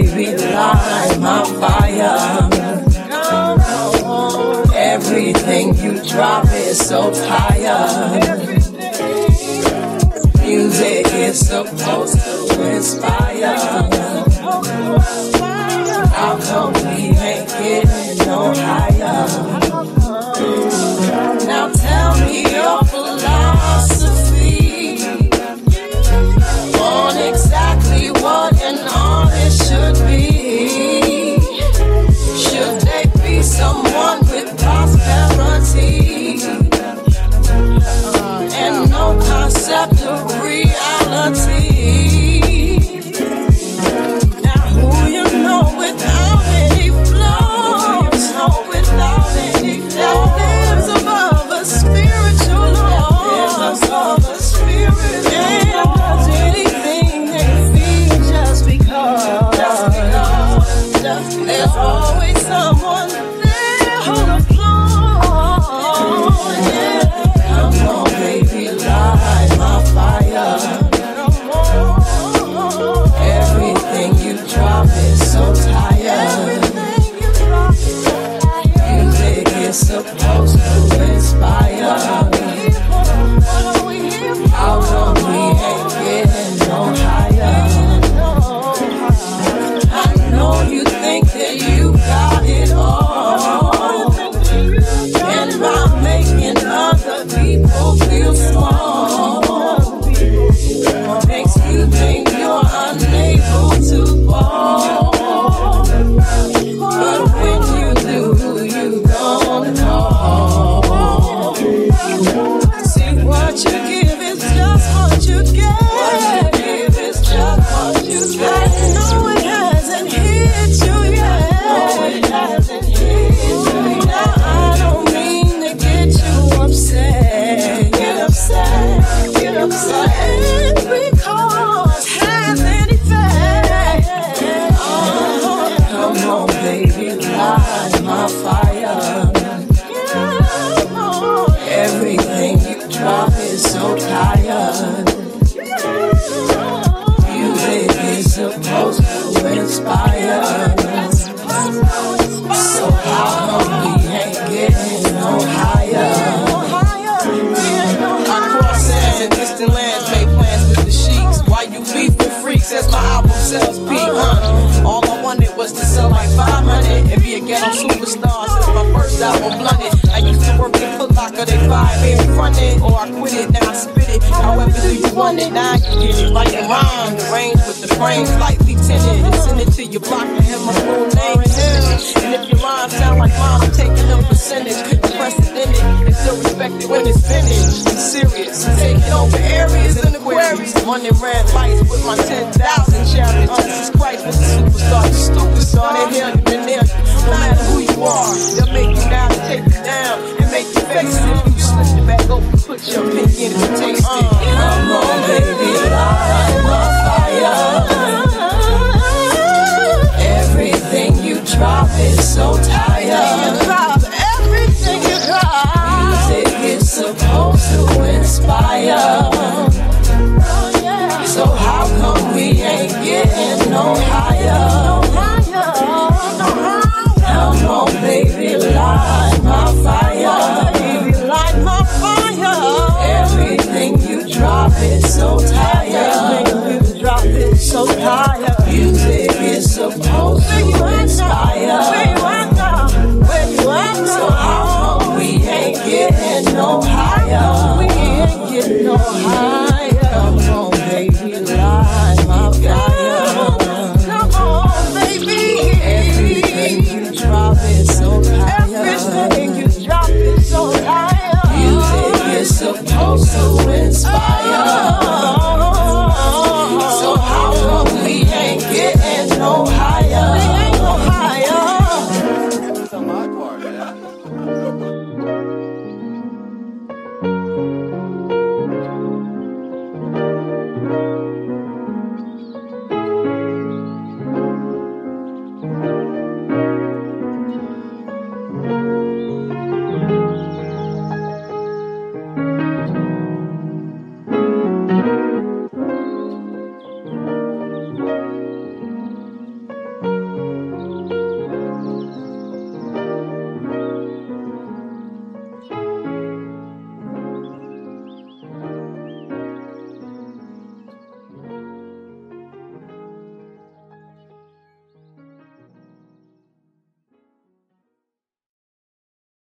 baby, light my fire. Everything you drop is so fire. Music is supposed to inspire. How come we ain't getting no higher? There's always someone. fire. sales peak. Uh. All I wanted was to sell like 500 and be a ghetto superstar since my first album blunted. I used to work in Foot Locker, they five me, fronted, or I quit it, now I spit it. However, do you want it? Now you get it like a rhyme. The range with the frame, slightly tinted, and send it to your block. running red lights with my 10,000 challenge. Jesus Christ was a superstar, the superstar. They you there. No matter who you are, they'll make you now take you down and make you face it. If you slip your back open, put your pink in it and taste it. Uh, come on, baby, light my fire. Everything you drop is so